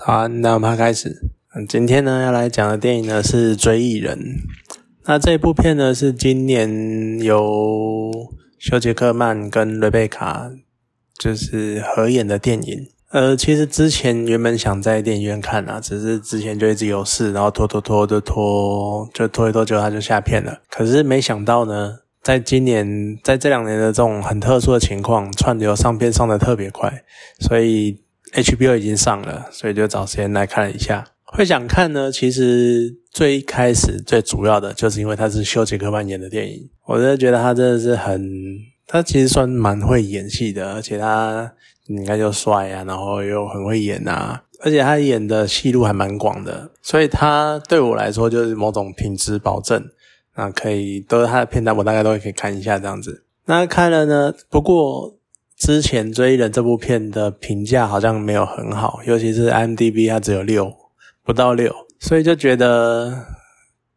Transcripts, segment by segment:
好，那我们开始。嗯，今天呢要来讲的电影呢是《追忆人》。那这部片呢是今年由休杰克曼跟瑞贝卡就是合演的电影。呃，其实之前原本想在电影院看啊，只是之前就一直有事，然后拖拖拖就拖，就拖一拖，就它就下片了。可是没想到呢，在今年在这两年的这种很特殊的情况，串流上片上的特别快，所以 HBO 已经上了，所以就找时间来看了一下。会想看呢，其实最开始最主要的就是因为他是休杰克曼演的电影，我真的觉得他真的是很，他其实算蛮会演戏的，而且他。你看又帅啊，然后又很会演啊，而且他演的戏路还蛮广的，所以他对我来说就是某种品质保证。那可以都是他的片段，我大概都可以看一下这样子。那看了呢，不过之前《追人》这部片的评价好像没有很好，尤其是 m d b 它只有六，不到六，所以就觉得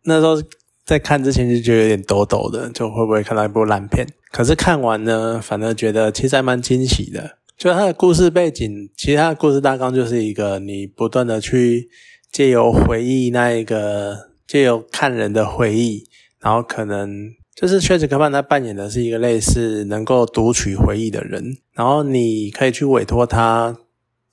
那时候在看之前就觉得有点抖抖的，就会不会看到一部烂片？可是看完呢，反而觉得其实还蛮惊喜的。就它的故事背景，其实它的故事大纲就是一个你不断的去借由回忆那一个借由看人的回忆，然后可能就是薛之科曼他扮演的是一个类似能够读取回忆的人，然后你可以去委托他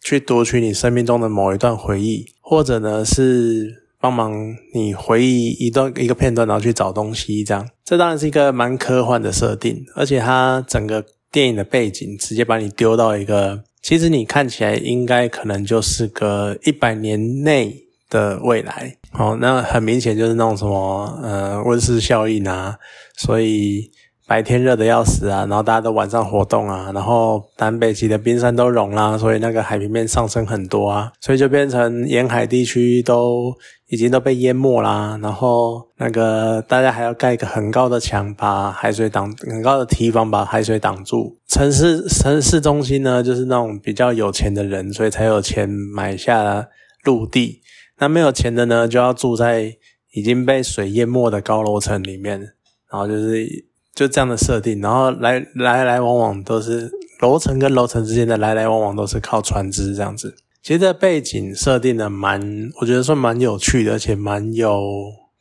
去读取你生命中的某一段回忆，或者呢是帮忙你回忆一段一个片段，然后去找东西这样。这当然是一个蛮科幻的设定，而且它整个。电影的背景直接把你丢到一个，其实你看起来应该可能就是个一百年内的未来，哦，那很明显就是那种什么呃温室效应啊，所以。白天热的要死啊，然后大家都晚上活动啊，然后南北极的冰山都融啦，所以那个海平面上升很多啊，所以就变成沿海地区都已经都被淹没啦，然后那个大家还要盖一个很高的墙把海水挡，很高的堤防把海水挡住。城市城市中心呢，就是那种比较有钱的人，所以才有钱买下陆地。那没有钱的呢，就要住在已经被水淹没的高楼层里面，然后就是。就这样的设定，然后来来来往往都是楼层跟楼层之间的来来往往都是靠船只这样子。其实这背景设定的蛮，我觉得算蛮有趣的，而且蛮有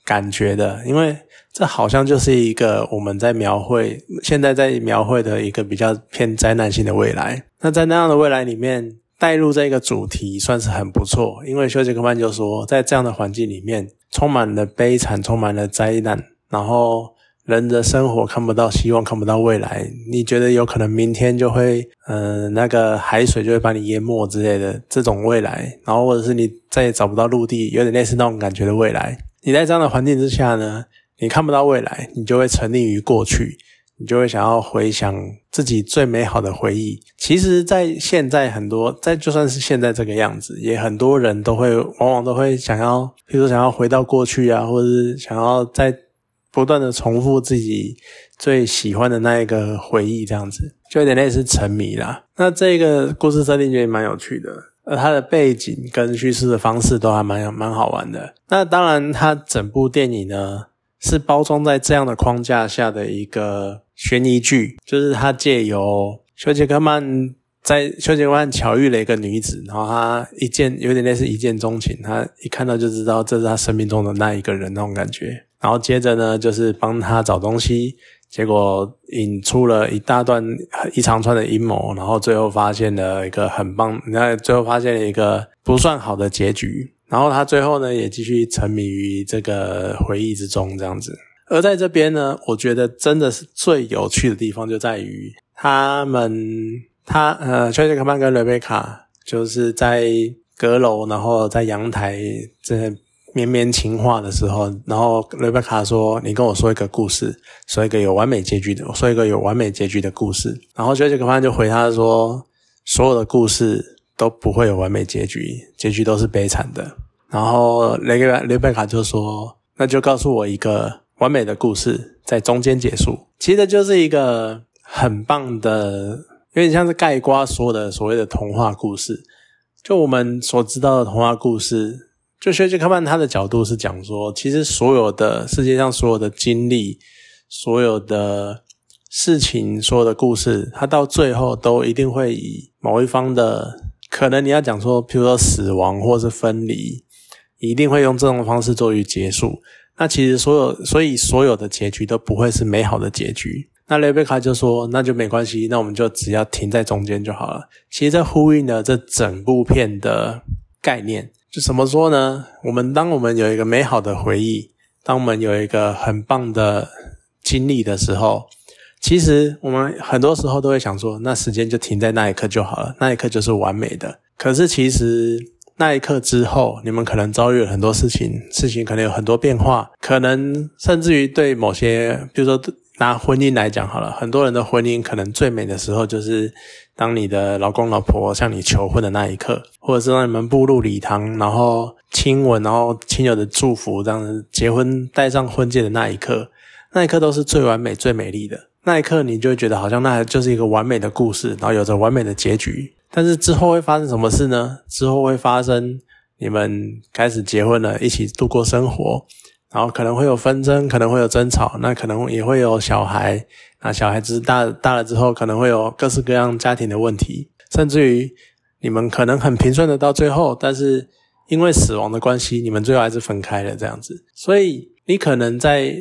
感觉的。因为这好像就是一个我们在描绘，现在在描绘的一个比较偏灾难性的未来。那在那样的未来里面，带入这个主题算是很不错。因为休杰克曼就说，在这样的环境里面，充满了悲惨，充满了灾难，然后。人的生活看不到希望，看不到未来，你觉得有可能明天就会，嗯，那个海水就会把你淹没之类的这种未来，然后或者是你再也找不到陆地，有点类似那种感觉的未来。你在这样的环境之下呢，你看不到未来，你就会沉溺于过去，你就会想要回想自己最美好的回忆。其实，在现在很多，在就算是现在这个样子，也很多人都会，往往都会想要，比如说想要回到过去啊，或者是想要在。不断的重复自己最喜欢的那一个回忆，这样子就有点类似沉迷啦。那这个故事设定就蛮有趣的，而它的背景跟叙事的方式都还蛮蛮好玩的。那当然，它整部电影呢是包装在这样的框架下的一个悬疑剧，就是他借由休杰克曼在休杰克曼巧遇了一个女子，然后他一见有点类似一见钟情，他一看到就知道这是他生命中的那一个人那种感觉。然后接着呢，就是帮他找东西，结果引出了一大段一长串的阴谋，然后最后发现了一个很棒，那最后发现了一个不算好的结局。然后他最后呢，也继续沉迷于这个回忆之中，这样子。而在这边呢，我觉得真的是最有趣的地方就在于他们，他呃，崔杰克曼跟雷贝卡就是在阁楼，然后在阳台这。绵绵情话的时候，然后雷贝卡说：“你跟我说一个故事，说一个有完美结局的，说一个有完美结局的故事。”然后休杰克曼就回他说：“所有的故事都不会有完美结局，结局都是悲惨的。”然后雷贝雷贝卡就说：“那就告诉我一个完美的故事，在中间结束。”其实就是一个很棒的，有点像是盖瓜说的所谓的童话故事，就我们所知道的童话故事。就薛杰克曼他的角度是讲说，其实所有的世界上所有的经历、所有的事情、所有的故事，它到最后都一定会以某一方的可能你要讲说，比如说死亡或是分离，一定会用这种方式作为结束。那其实所有，所以所有的结局都不会是美好的结局。那雷贝卡就说，那就没关系，那我们就只要停在中间就好了。其实这呼应了这整部片的概念，就怎么说呢？我们当我们有一个美好的回忆，当我们有一个很棒的经历的时候，其实我们很多时候都会想说，那时间就停在那一刻就好了，那一刻就是完美的。可是其实。那一刻之后，你们可能遭遇了很多事情，事情可能有很多变化，可能甚至于对某些，比如说拿婚姻来讲好了，很多人的婚姻可能最美的时候就是当你的老公老婆向你求婚的那一刻，或者是让你们步入礼堂，然后亲吻，然后亲友的祝福，这样子结婚戴上婚戒的那一刻，那一刻都是最完美、最美丽的那一刻，你就会觉得好像那就是一个完美的故事，然后有着完美的结局。但是之后会发生什么事呢？之后会发生你们开始结婚了，一起度过生活，然后可能会有纷争，可能会有争吵，那可能也会有小孩。那小孩子大大了之后，可能会有各式各样家庭的问题，甚至于你们可能很平顺的到最后，但是因为死亡的关系，你们最后还是分开了这样子。所以你可能在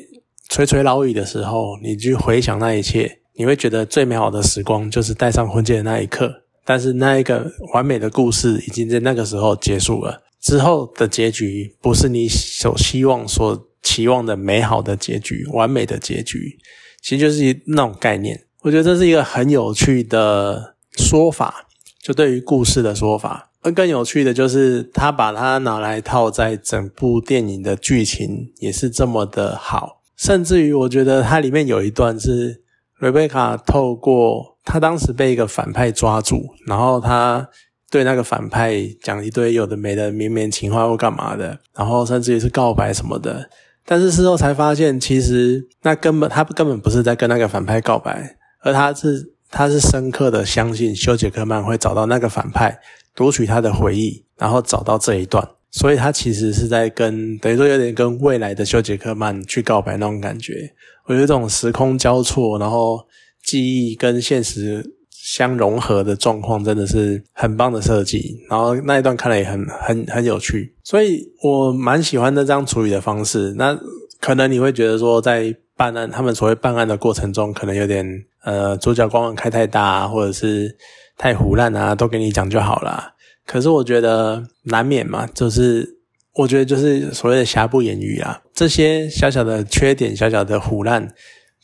垂垂老矣的时候，你去回想那一切，你会觉得最美好的时光就是戴上婚戒的那一刻。但是那一个完美的故事已经在那个时候结束了，之后的结局不是你所希望、所期望的美好的结局、完美的结局，其实就是那种概念。我觉得这是一个很有趣的说法，就对于故事的说法。而更有趣的就是他把它拿来套在整部电影的剧情，也是这么的好。甚至于我觉得它里面有一段是瑞贝卡透过。他当时被一个反派抓住，然后他对那个反派讲一堆有的没的绵绵情话或干嘛的，然后甚至于是告白什么的。但是事后才发现，其实那根本他根本不是在跟那个反派告白，而他是他是深刻的相信休杰克曼会找到那个反派，夺取他的回忆，然后找到这一段。所以他其实是在跟等于说有点跟未来的休杰克曼去告白那种感觉。我觉得这种时空交错，然后。记忆跟现实相融合的状况真的是很棒的设计，然后那一段看了也很很很有趣，所以我蛮喜欢这样处理的方式。那可能你会觉得说，在办案他们所谓办案的过程中，可能有点呃主角光环开太大，或者是太胡乱啊，都给你讲就好了。可是我觉得难免嘛，就是我觉得就是所谓的瑕不掩瑜啊，这些小小的缺点，小小的胡乱。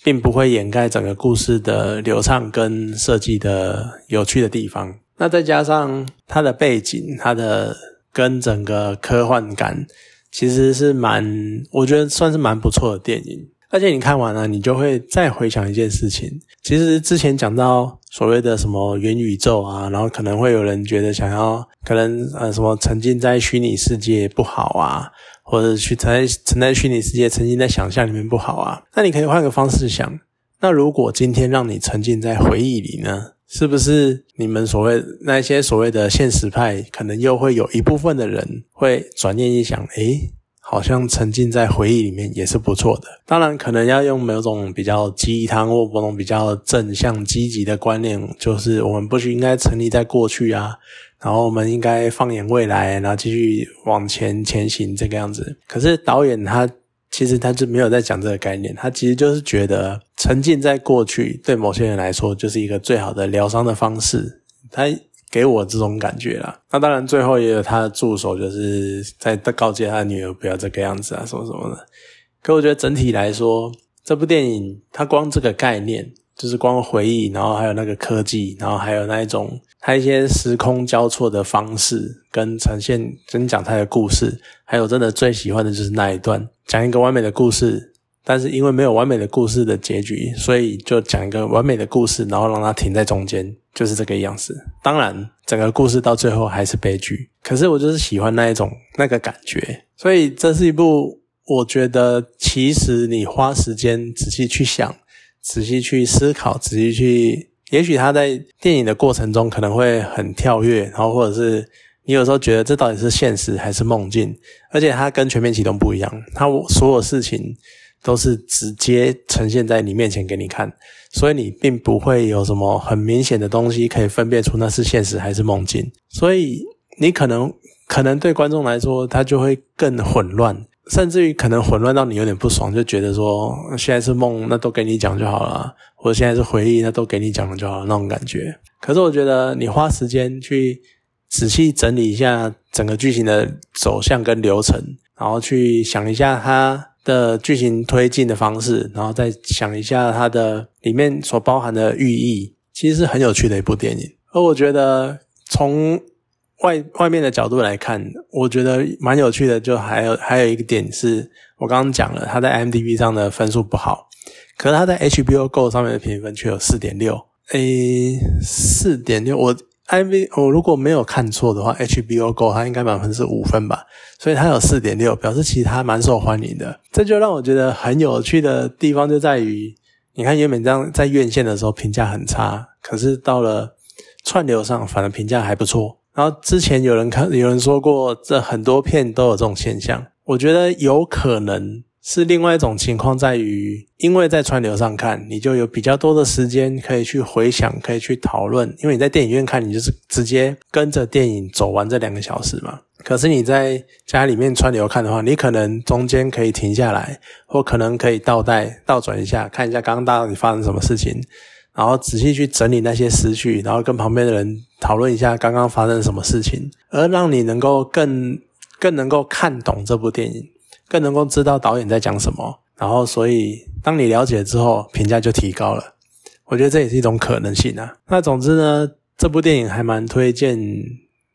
并不会掩盖整个故事的流畅跟设计的有趣的地方。那再加上它的背景，它的跟整个科幻感，其实是蛮，我觉得算是蛮不错的电影。而且你看完了，你就会再回想一件事情。其实之前讲到所谓的什么元宇宙啊，然后可能会有人觉得想要，可能呃什么沉浸在虚拟世界不好啊。或者去沉在沉在虚拟世界，沉浸在想象里面不好啊？那你可以换个方式想，那如果今天让你沉浸在回忆里呢？是不是你们所谓那些所谓的现实派，可能又会有一部分的人会转念一想，诶，好像沉浸在回忆里面也是不错的。当然，可能要用某种比较鸡汤或某种比较正向积极的观念，就是我们不应该沉溺在过去啊。然后我们应该放眼未来，然后继续往前前行这个样子。可是导演他其实他就没有在讲这个概念，他其实就是觉得沉浸在过去对某些人来说就是一个最好的疗伤的方式。他给我这种感觉啦。那当然最后也有他的助手就是在告诫他女儿不要这个样子啊，什么什么的。可我觉得整体来说，这部电影它光这个概念。就是光回忆，然后还有那个科技，然后还有那一种它一些时空交错的方式跟呈现，真讲他的故事，还有真的最喜欢的就是那一段，讲一个完美的故事，但是因为没有完美的故事的结局，所以就讲一个完美的故事，然后让它停在中间，就是这个样子。当然，整个故事到最后还是悲剧，可是我就是喜欢那一种那个感觉，所以这是一部我觉得其实你花时间仔细去想。仔细去思考，仔细去，也许他在电影的过程中可能会很跳跃，然后或者是你有时候觉得这到底是现实还是梦境，而且它跟全面启动不一样，它所有事情都是直接呈现在你面前给你看，所以你并不会有什么很明显的东西可以分辨出那是现实还是梦境，所以你可能可能对观众来说，他就会更混乱。甚至于可能混乱到你有点不爽，就觉得说现在是梦，那都给你讲就好了；或者现在是回忆，那都给你讲了就好了那种感觉。可是我觉得你花时间去仔细整理一下整个剧情的走向跟流程，然后去想一下它的剧情推进的方式，然后再想一下它的里面所包含的寓意，其实是很有趣的一部电影。而我觉得从外外面的角度来看，我觉得蛮有趣的。就还有还有一个点是，我刚刚讲了，他在 M D B 上的分数不好，可是他在 H B O Go 上面的评分却有四点六。诶，四点六，我 I V，我如果没有看错的话，H B O Go 它应该满分是五分吧，所以它有四点六，表示其实它蛮受欢迎的。这就让我觉得很有趣的地方就在于，你看原本这样在院线的时候评价很差，可是到了串流上反而评价还不错。然后之前有人看，有人说过，这很多片都有这种现象。我觉得有可能是另外一种情况，在于因为在串流上看，你就有比较多的时间可以去回想，可以去讨论。因为你在电影院看，你就是直接跟着电影走完这两个小时嘛。可是你在家里面串流看的话，你可能中间可以停下来，或可能可以倒带、倒转一下，看一下刚刚到底发生什么事情。然后仔细去整理那些思绪，然后跟旁边的人讨论一下刚刚发生什么事情，而让你能够更更能够看懂这部电影，更能够知道导演在讲什么。然后，所以当你了解之后，评价就提高了。我觉得这也是一种可能性啊。那总之呢，这部电影还蛮推荐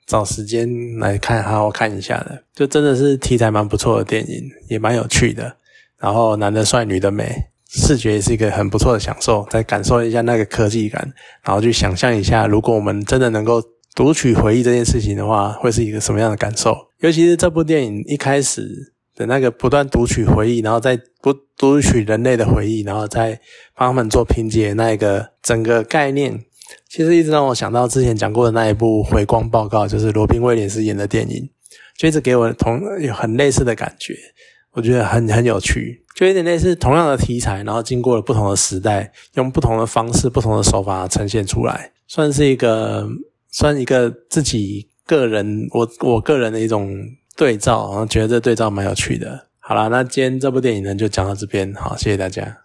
找时间来看，好好看一下的。就真的是题材蛮不错的电影，也蛮有趣的。然后男的帅，女的美。视觉也是一个很不错的享受，再感受一下那个科技感，然后去想象一下，如果我们真的能够读取回忆这件事情的话，会是一个什么样的感受？尤其是这部电影一开始的那个不断读取回忆，然后再不读取人类的回忆，然后再帮他们做拼接，那一个整个概念，其实一直让我想到之前讲过的那一部《回光报告》，就是罗宾威廉斯演的电影，就一直给我同有很类似的感觉。我觉得很很有趣，就有点类似同样的题材，然后经过了不同的时代，用不同的方式、不同的手法呈现出来，算是一个算一个自己个人我我个人的一种对照，然后觉得这对照蛮有趣的。好了，那今天这部电影呢就讲到这边，好，谢谢大家。